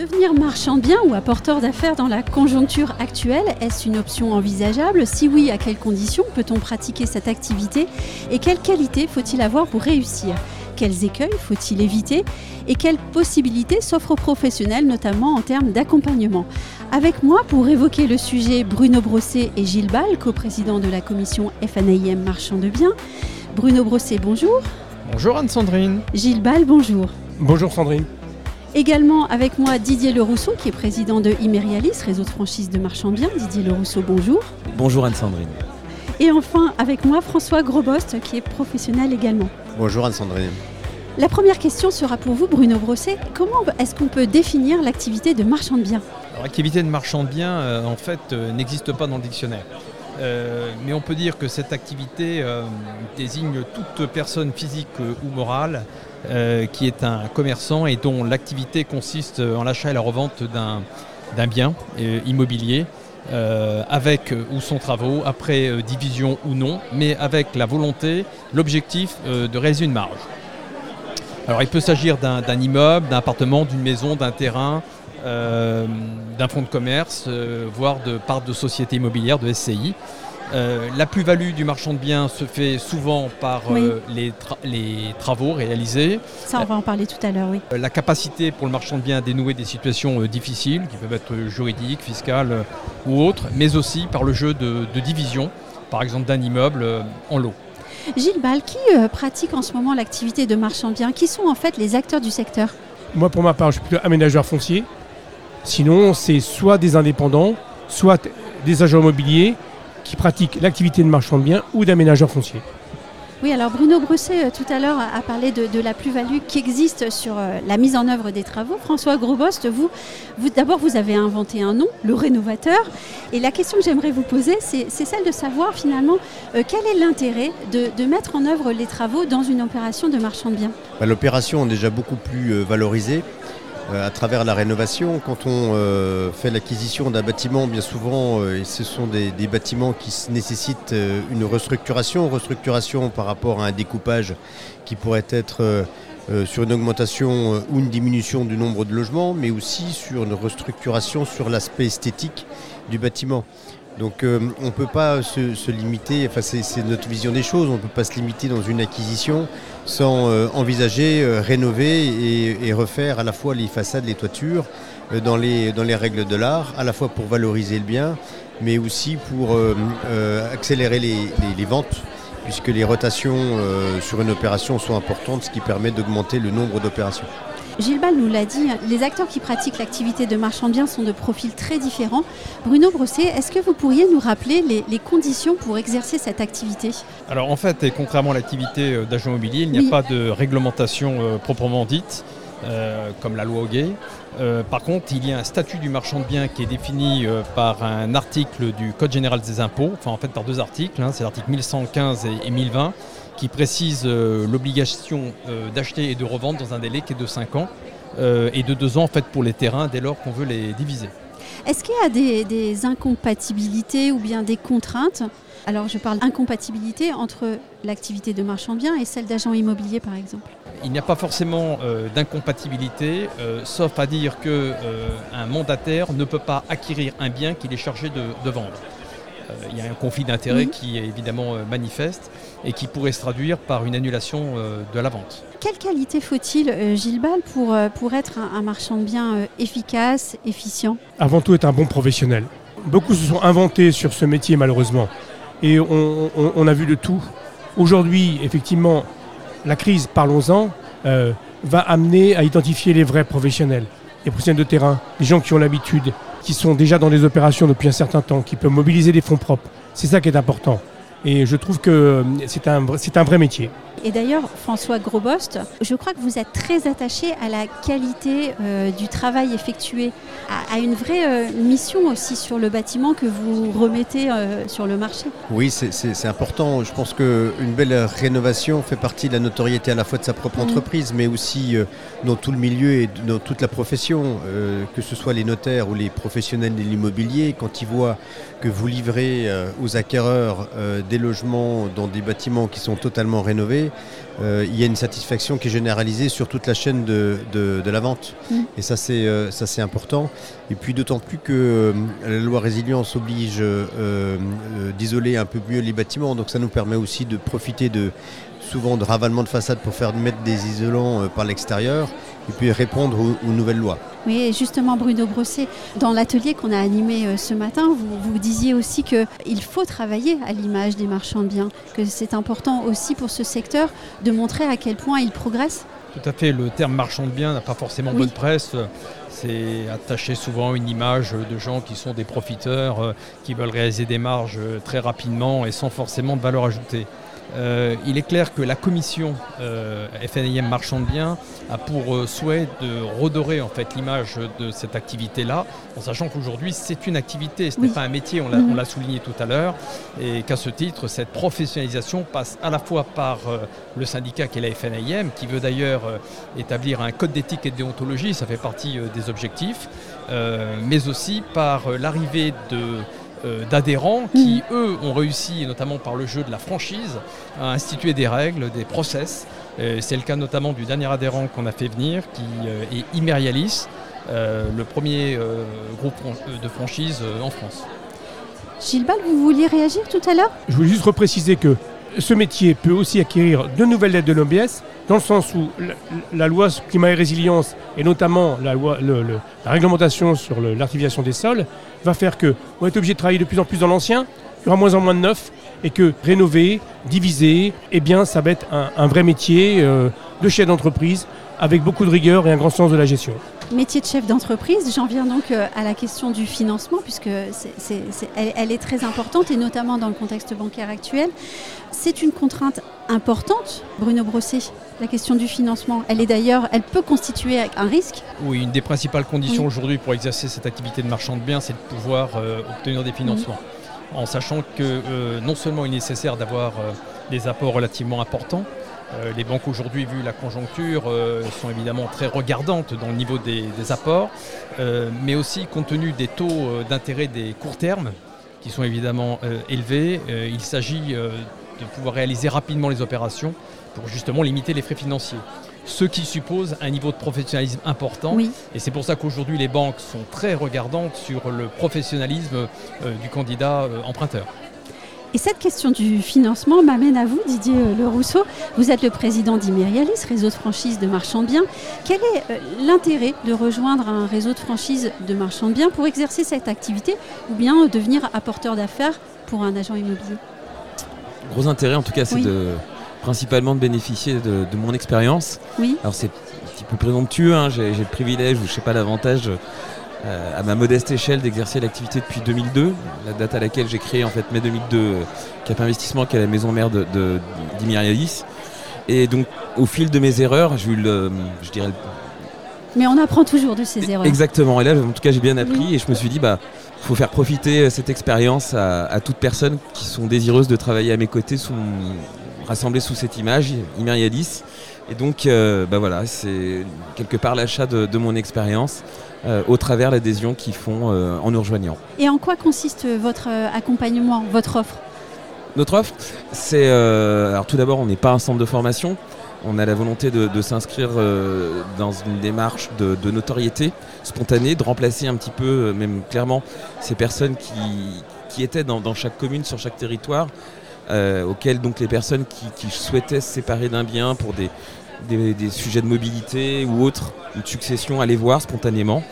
Devenir marchand de biens ou apporteur d'affaires dans la conjoncture actuelle, est-ce une option envisageable? Si oui, à quelles conditions peut-on pratiquer cette activité? Et quelles qualités faut-il avoir pour réussir? Quels écueils faut-il éviter? Et quelles possibilités s'offrent aux professionnels, notamment en termes d'accompagnement? Avec moi pour évoquer le sujet Bruno Brosset et Gilles Ball, co-président de la commission FNAIM Marchand de Biens. Bruno Brosset, bonjour. Bonjour Anne-Sandrine. Gilles Ball, bonjour. Bonjour Sandrine. Également avec moi Didier Lerousseau, qui est président de Imerialis, réseau de franchise de marchand de biens. Didier Lerousseau, bonjour. Bonjour Anne-Sandrine. Et enfin avec moi François Grobost, qui est professionnel également. Bonjour Anne-Sandrine. La première question sera pour vous, Bruno Brosset. Comment est-ce qu'on peut définir l'activité de marchand de biens? L'activité de marchand de biens, euh, en fait, euh, n'existe pas dans le dictionnaire. Euh, mais on peut dire que cette activité désigne toute personne physique ou morale qui est un commerçant et dont l'activité consiste en l'achat et la revente d'un bien immobilier avec ou sans travaux, après division ou non, mais avec la volonté, l'objectif de réaliser une marge. Alors il peut s'agir d'un immeuble, d'un appartement, d'une maison, d'un terrain, euh, d'un fonds de commerce, euh, voire de part de société immobilière, de SCI. Euh, la plus-value du marchand de biens se fait souvent par les, travaux réalisés. Ça, on va en parler tout à l'heure, oui. la capacité pour le marchand de biens à dénouer des situations difficiles, qui peuvent être juridiques, fiscales ou autres, mais aussi par le jeu de, division, par exemple d'un immeuble en lot. Gilles Ball, qui pratique en ce moment l'activité de marchand de biens? Qui sont en fait les acteurs du secteur? Moi, pour ma part, je suis plutôt aménageur foncier. Sinon, c'est soit des indépendants, soit des agents immobiliers qui pratiquent l'activité de marchand de biens ou d'aménageurs fonciers. Oui, alors Bruno Brosset, euh, tout à l'heure, a parlé de, la plus-value qui existe sur euh, la mise en œuvre des travaux. François Grobost, vous, vous d'abord, vous avez inventé un nom, le rénovateur. Et la question que j'aimerais vous poser, c'est celle de savoir finalement euh, quel est l'intérêt de, mettre en œuvre les travaux dans une opération de marchand de biens? Bah, l'opération est déjà beaucoup plus valorisée euh, à travers la rénovation. Quand on euh, fait l'acquisition d'un bâtiment, bien souvent, euh, ce sont des, bâtiments qui nécessitent une restructuration, restructuration par rapport à un découpage qui pourrait être sur une augmentation ou une diminution du nombre de logements, mais aussi sur une restructuration sur l'aspect esthétique du bâtiment. Donc euh, on ne peut pas se, limiter, enfin c'est notre vision des choses, on ne peut pas se limiter dans une acquisition sans euh, envisager, euh, rénover et, refaire à la fois les façades, les toitures, dans, les, règles de l'art, à la fois pour valoriser le bien, mais aussi pour accélérer les, les, ventes, puisque les rotations sur une opération sont importantes, ce qui permet d'augmenter le nombre d'opérations. Gilles Ball nous l'a dit, les acteurs qui pratiquent l'activité de marchand de biens sont de profils très différents. Bruno Brosset, est-ce que vous pourriez nous rappeler les, conditions pour exercer cette activité? Alors en fait, et contrairement à l'activité euh, d'agent immobilier, il n'y a pas de réglementation euh, proprement dite. Euh, comme la loi Hoguet. par contre, il y a un statut du marchand de biens qui est défini par un article du Code général des impôts, enfin en fait par deux articles, hein, c'est l'article 1115 et 1020, qui précise euh, l'obligation euh, d'acheter et de revendre dans un délai qui est de 5 ans euh, et de 2 ans en fait pour les terrains dès lors qu'on veut les diviser. Est-ce qu'il y a des, incompatibilités ou bien des contraintes? Alors je parle d'incompatibilité entre l'activité de marchand bien et celle d'agent immobilier par exemple. Il n'y a pas forcément d'incompatibilité, sauf à dire qu'un mandataire ne peut pas acquérir un bien qu'il est chargé de vendre. Euh, il y a un conflit d'intérêts mhm. qui est évidemment euh, manifeste et qui pourrait se traduire par une annulation euh, de la vente. Quelle qualité faut-il, Gilles Ball, pour, pour être un, marchand de biens efficace, efficient? Avant tout, être un bon professionnel. Beaucoup se sont inventés sur ce métier, malheureusement. Et on, a vu de tout. Aujourd'hui, effectivement, la crise, parlons-en, va amener à identifier les vrais professionnels, les professionnels de terrain, les gens qui ont l'habitude, qui sont déjà dans des opérations depuis un certain temps, qui peuvent mobiliser des fonds propres. C'est ça qui est important. Et je trouve que euh, c'est un, c'est un vrai métier. Et d'ailleurs, François Grobost, je crois que vous êtes très attaché à la qualité euh, du travail effectué, à, une vraie euh, mission aussi sur le bâtiment que vous remettez euh, sur le marché. Oui, c'est important. Je pense qu'une belle rénovation fait partie de la notoriété à la fois de sa propre mmh. entreprise, mais aussi dans tout le milieu et dans toute la profession, que ce soit les notaires ou les professionnels de l'immobilier, quand ils voient que vous livrez aux acquéreurs des logements dans des bâtiments qui sont totalement rénovés, euh, il y a une satisfaction qui est généralisée sur toute la chaîne de, la vente. Mm. Et ça, c'est euh, ça c'est important. Et puis d'autant plus que euh, la loi résilience oblige d'isoler un peu mieux les bâtiments. Donc ça nous permet aussi de profiter de souvent de ravalement de façade pour faire mettre des isolants par l'extérieur et puis répondre aux, nouvelles lois. Oui, justement, Bruno Brosset, dans l'atelier qu'on a animé euh, ce matin, vous, vous disiez aussi qu'il faut travailler à l'image des marchands de biens, que c'est important aussi pour ce secteur de montrer à quel point il progresse. Tout à fait, le terme marchand de biens n'a pas forcément bonne presse. C'est attaché souvent une image de gens qui sont des profiteurs, euh, qui veulent réaliser des marges euh, très rapidement et sans forcément de valeur ajoutée. Euh, il est clair que la commission euh, FNIM Marchand de Biens a pour euh, souhait de redorer en fait l'image de cette activité-là, en sachant qu'aujourd'hui c'est une activité, ce n'est pas un métier, mhm. on l'a souligné tout à l'heure, et qu'à ce titre, cette professionnalisation passe à la fois par le syndicat qui est la FNIM, qui veut d'ailleurs établir un code d'éthique et de déontologie, ça fait partie des objectifs, mais aussi par l'arrivée de euh, d'adhérents qui, eux, ont réussi, notamment par le jeu de la franchise, à instituer des règles, des process. C'est le cas notamment du dernier adhérent qu'on a fait venir, qui euh, est Imerialis, euh, le premier groupe de franchise en France. Gilles Ball, vous vouliez réagir tout à l'heure? Je voulais juste repréciser que ce métier peut aussi acquérir de nouvelles lettres de l'OBS, dans le sens où la, loi climat et résilience, et notamment la, réglementation sur l'artificialisation des sols, va faire qu'on va être obligé de travailler de plus en plus dans l'ancien, il y aura moins en moins de neuf, et que rénover, diviser, eh bien, ça va être un, vrai métier euh, de chef d'entreprise, avec beaucoup de rigueur et un grand sens de la gestion métier de chef d'entreprise, j'en viens donc euh, à la question du financement, puisque elle, est très importante, et notamment dans le contexte bancaire actuel. C'est une contrainte importante, Bruno Brosset, la question du financement. Elle est d'ailleurs, elle peut constituer un risque. Oui, une des principales conditions aujourd'hui pour exercer cette activité de marchand de biens, c'est de pouvoir euh, obtenir des financements. En sachant que euh, non seulement il est nécessaire d'avoir des apports relativement importants, euh, les banques aujourd'hui, vu la conjoncture, euh, sont évidemment très regardantes dans le niveau des, apports, euh, mais aussi compte tenu des taux d'intérêt des courts termes, qui sont évidemment élevés, il s'agit de pouvoir réaliser rapidement les opérations pour justement limiter les frais financiers. Ce qui suppose un niveau de professionnalisme important. Et c'est pour ça qu'aujourd'hui, les banques sont très regardantes sur le professionnalisme du candidat emprunteur. Et cette question du financement m'amène à vous, Didier euh, Le Rousseau. Vous êtes le président d'Imerialis, réseau de franchise de marchands de biens. Quel est euh, l'intérêt de rejoindre un réseau de franchise de marchands de biens pour exercer cette activité ou bien devenir apporteur d'affaires pour un agent immobilier? Gros intérêt en tout cas, c'est de principalement de bénéficier de, mon expérience. Oui. Alors c'est un petit peu présomptueux, hein. j'ai le privilège ou je sais pas l'avantage euh, à ma modeste échelle d'exercer l'activité depuis 2002, la date à laquelle j'ai créé en fait mai 2002 euh, Cap Investissement qui est la maison mère de, de Et donc au fil de mes erreurs, j'ai eu le, je dirais mais on apprend toujours de ces erreurs. Exactement. Et là, en tout cas, j'ai bien appris et je me suis dit, bah, faut faire profiter euh, cette expérience à, à toutes personnes qui sont désireuses de travailler à mes côtés, sous, rassemblées sous cette image, Imerialis. Et donc, bah voilà, c'est quelque part l'achat de, de mon expérience euh, au travers l'adhésion qu'ils font euh, en nous rejoignant. Et en quoi consiste votre euh, accompagnement, votre offre? Notre offre, c'est alors tout d'abord, on n'est pas un centre de formation. On a la volonté de, s'inscrire dans une démarche de, notoriété spontanée, de remplacer un petit peu, même clairement, ces personnes qui, étaient dans, chaque commune, sur chaque territoire, auxquelles donc les personnes qui, souhaitaient se séparer d'un bien pour des, des, sujets de mobilité ou autres, une succession, aller voir spontanément.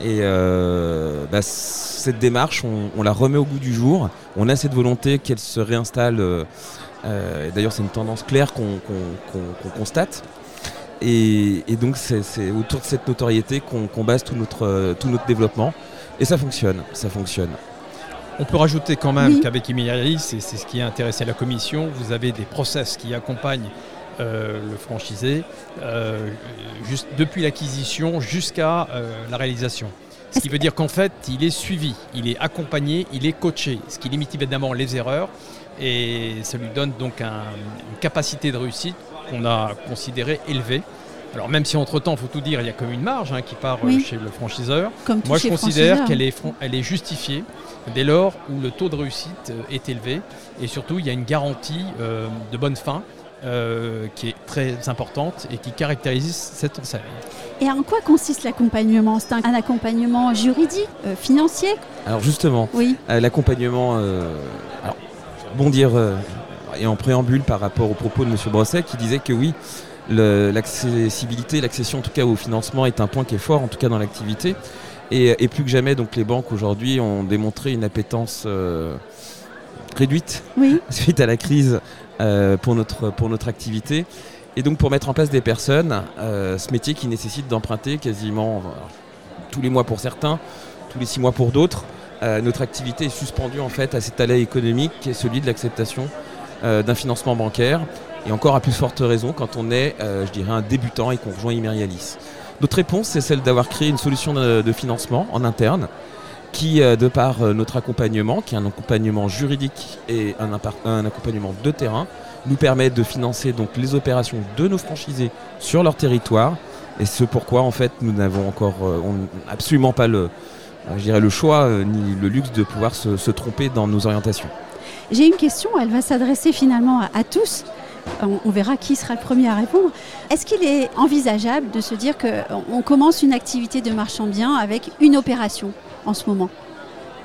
Et euh, bah, cette démarche, on, la remet au goût du jour. On a cette volonté qu'elle se réinstalle. Euh, euh, d'ailleurs, c'est une tendance claire qu'on constate. Et, donc, c'est autour de cette notoriété qu'on base tout notre, tout notre développement. Et ça fonctionne, ça fonctionne. On peut rajouter quand même qu'avec Imilialis, c'est ce qui a intéressé la commission, vous avez des process qui accompagnent le franchisé, juste depuis l'acquisition jusqu'à la réalisation. Ce qui veut dire qu'en fait, il est suivi, il est accompagné, il est coaché, ce qui limite évidemment les erreurs et ça lui donne donc une capacité de réussite qu'on a considérée élevée. Alors même si entre-temps, il faut tout dire, il y a comme une marge hein, qui part euh, chez le franchiseur, moi je considère qu'elle est, elle est justifiée dès lors où le taux de réussite euh, est élevé et surtout il y a une garantie euh, de bonne fin qui est très importante et qui caractérise cette enseigne. Et en quoi consiste l'accompagnement? C'est un, accompagnement juridique, financier? Alors justement, oui. l'accompagnement, alors, bon dire, et en préambule par rapport au propos de M. Brosset qui disait que oui, l'accessibilité, l'accession en tout cas au financement est un point qui est fort en tout cas dans l'activité. Et, plus que jamais, donc les banques aujourd'hui ont démontré une appétence euh, réduite suite à la crise euh, pour, notre, pour notre activité. Et donc pour mettre en place des personnes, euh, ce métier qui nécessite d'emprunter quasiment tous les mois pour certains, tous les six mois pour d'autres, notre activité est suspendue en fait à cet allait économique qui est celui de l'acceptation d'un financement bancaire et encore à plus forte raison quand on est, euh, je dirais, un débutant et qu'on rejoint Imerialis. Notre réponse, c'est celle d'avoir créé une solution de, financement en interne qui, euh, de par euh, notre accompagnement, qui est un accompagnement juridique et un, accompagnement de terrain, nous permet de financer donc les opérations de nos franchisés sur leur territoire. Et ce pourquoi, en fait, nous n'avons encore absolument pas le, le choix ni le luxe de pouvoir se, tromper dans nos orientations. J'ai une question, elle va s'adresser finalement à tous on, verra qui sera le premier à répondre. Est-ce qu'il est envisageable de se dire qu'on commence une activité de marchand bien avec une opération en ce moment?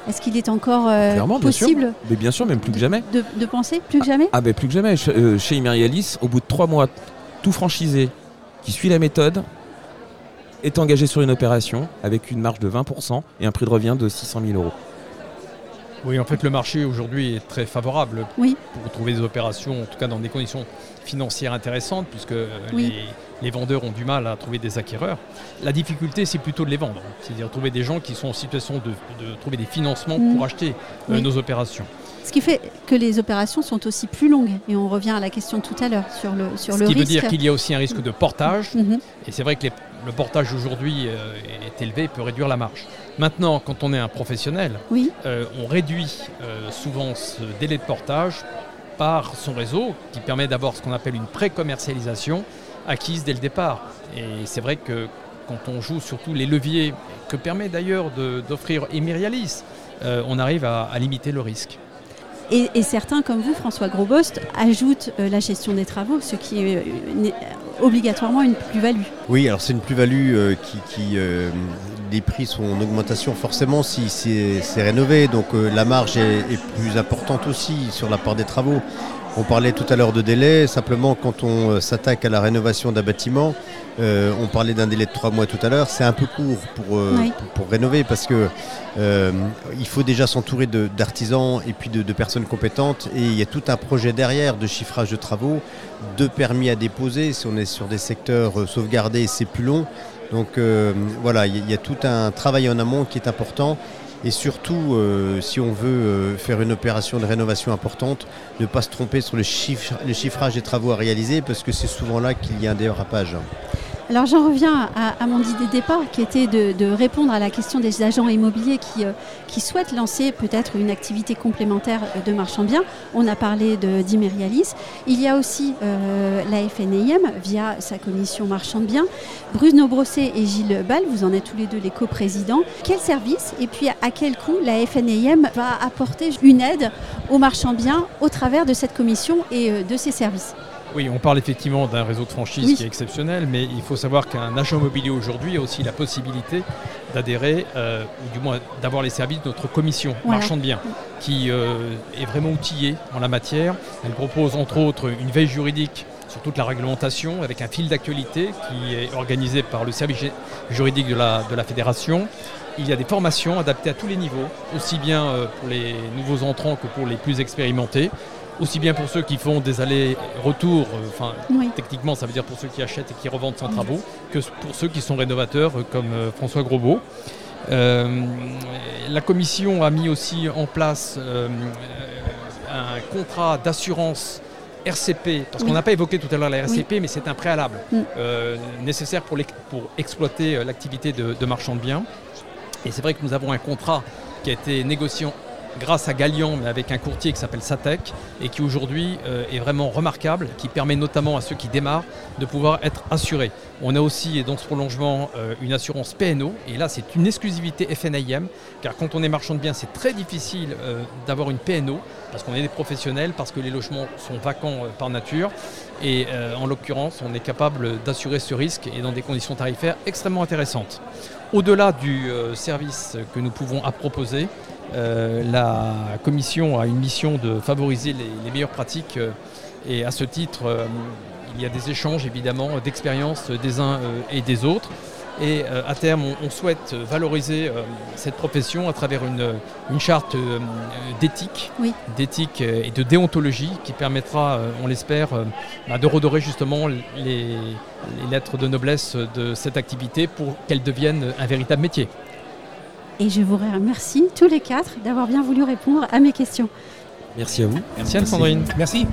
Est-ce qu'il est encore euh, possible bien sûr. Mais bien sûr, même plus que jamais. De, penser plus que jamais? Ah, ben plus que jamais. Euh, chez Imerialis, au bout de trois mois, tout franchisé qui suit la méthode est engagé sur une opération avec une marge de 20% et un prix de revient de 600 000 euros. Oui, en fait, le marché aujourd'hui est très favorable pour trouver des opérations, en tout cas dans des conditions financières intéressantes, puisque euh, les, vendeurs ont du mal à trouver des acquéreurs. La difficulté, c'est plutôt de les vendre, c'est-à-dire trouver des gens qui sont en situation de, trouver des financements pour mm. acheter euh, nos opérations. Ce qui fait que les opérations sont aussi plus longues. Et on revient à la question tout à l'heure sur le, sur Ce le qui veut dire qu'il y a aussi un risque de portage. Mm-hmm. Et c'est vrai que le portage aujourd'hui euh, est élevé et peut réduire la marge. Maintenant, quand on est un professionnel, euh, on réduit euh, souvent ce délai de portage par son réseau qui permet d'avoir ce qu'on appelle une pré-commercialisation acquise dès le départ. Et c'est vrai que quand on joue surtout les leviers que permet d'ailleurs d'offrir Emirialis, on arrive à, limiter le risque. Et, certains, comme vous, François Grosbost, ajoutent la gestion des travaux, ce qui est obligatoirement une plus-value. Oui, alors c'est une plus-value euh, qui, euh, les prix sont en augmentation forcément si c'est rénové, donc euh, la marge est, plus importante aussi sur la part des travaux. On parlait tout à l'heure de délai, simplement quand on s'attaque à la rénovation d'un bâtiment, on parlait d'un délai de trois mois tout à l'heure, c'est un peu court pour, pour, rénover parce que il faut déjà s'entourer d'artisans et puis de, personnes compétentes et il y a tout un projet derrière de chiffrage de travaux, de permis à déposer. Si on est sur des secteurs sauvegardés, c'est plus long. Donc voilà, il y, a tout un travail en amont qui est important. Et surtout, si on veut faire une opération de rénovation importante, ne pas se tromper sur le, le chiffrage des travaux à réaliser, parce que c'est souvent là qu'il y a un dérapage. Alors j'en reviens à, mon idée de départ qui était de, répondre à la question des agents immobiliers qui, euh, qui souhaitent lancer peut-être une activité complémentaire de marchand bien. On a parlé d'Imerialis. Il y a aussi euh, la FNIM via sa commission marchand bien. Bruno Brosset et Gilles Ball, vous en êtes tous les deux les coprésidents. Quel service et puis à quel coût la FNIM va apporter une aide aux marchands bien au travers de cette commission et euh, de ses services? Oui, on parle effectivement d'un réseau de franchise qui est exceptionnel, mais il faut savoir qu'un agent immobilier aujourd'hui a aussi la possibilité d'adhérer, euh, ou du moins d'avoir les services de notre commission marchand de biens, qui euh, est vraiment outillée en la matière. Elle propose entre autres une veille juridique sur toute la réglementation avec un fil d'actualité qui est organisé par le service juridique de la, de la fédération. Il y a des formations adaptées à tous les niveaux, aussi bien euh, pour les nouveaux entrants que pour les plus expérimentés aussi bien pour ceux qui font des allers-retours, euh, enfin techniquement ça veut dire pour ceux qui achètent et qui revendent sans travaux, que pour ceux qui sont rénovateurs euh, comme euh, François Grosbeau. la commission a mis aussi en place un contrat d'assurance RCP, parce Oui. qu'on n'a pas évoqué tout à l'heure la RCP, mais c'est un préalable Mm. euh, nécessaire pour, exploiter l'activité de, de marchand de biens. Et c'est vrai que nous avons un contrat qui a été négocié en- grâce à Gallian, mais avec un courtier qui s'appelle Satec, et qui aujourd'hui euh, est vraiment remarquable, qui permet notamment à ceux qui démarrent de pouvoir être assurés. On a aussi, et dans ce prolongement, euh, une assurance PNO, et là c'est une exclusivité FNIM, car quand on est marchand de biens, c'est très difficile euh, d'avoir une PNO, parce qu'on est des professionnels, parce que les logements sont vacants par nature, et euh, en l'occurrence, on est capable d'assurer ce risque et dans des conditions tarifaires extrêmement intéressantes. Au-delà du euh, service que nous pouvons proposer, euh, la commission a une mission de favoriser les, meilleures pratiques et à ce titre, il y a des échanges évidemment d'expériences des uns et des autres. Et euh, à terme, on, on souhaite valoriser euh, cette profession à travers une, une charte euh, d'éthique, Oui. d'éthique euh, et de déontologie qui permettra, euh, on l'espère, euh, bah, de redorer justement les, les lettres de noblesse de cette activité pour qu'elle devienne un véritable métier. Et je vous remercie tous les quatre d'avoir bien voulu répondre à mes questions. Merci à vous. Merci Anne-Sandrine. Merci.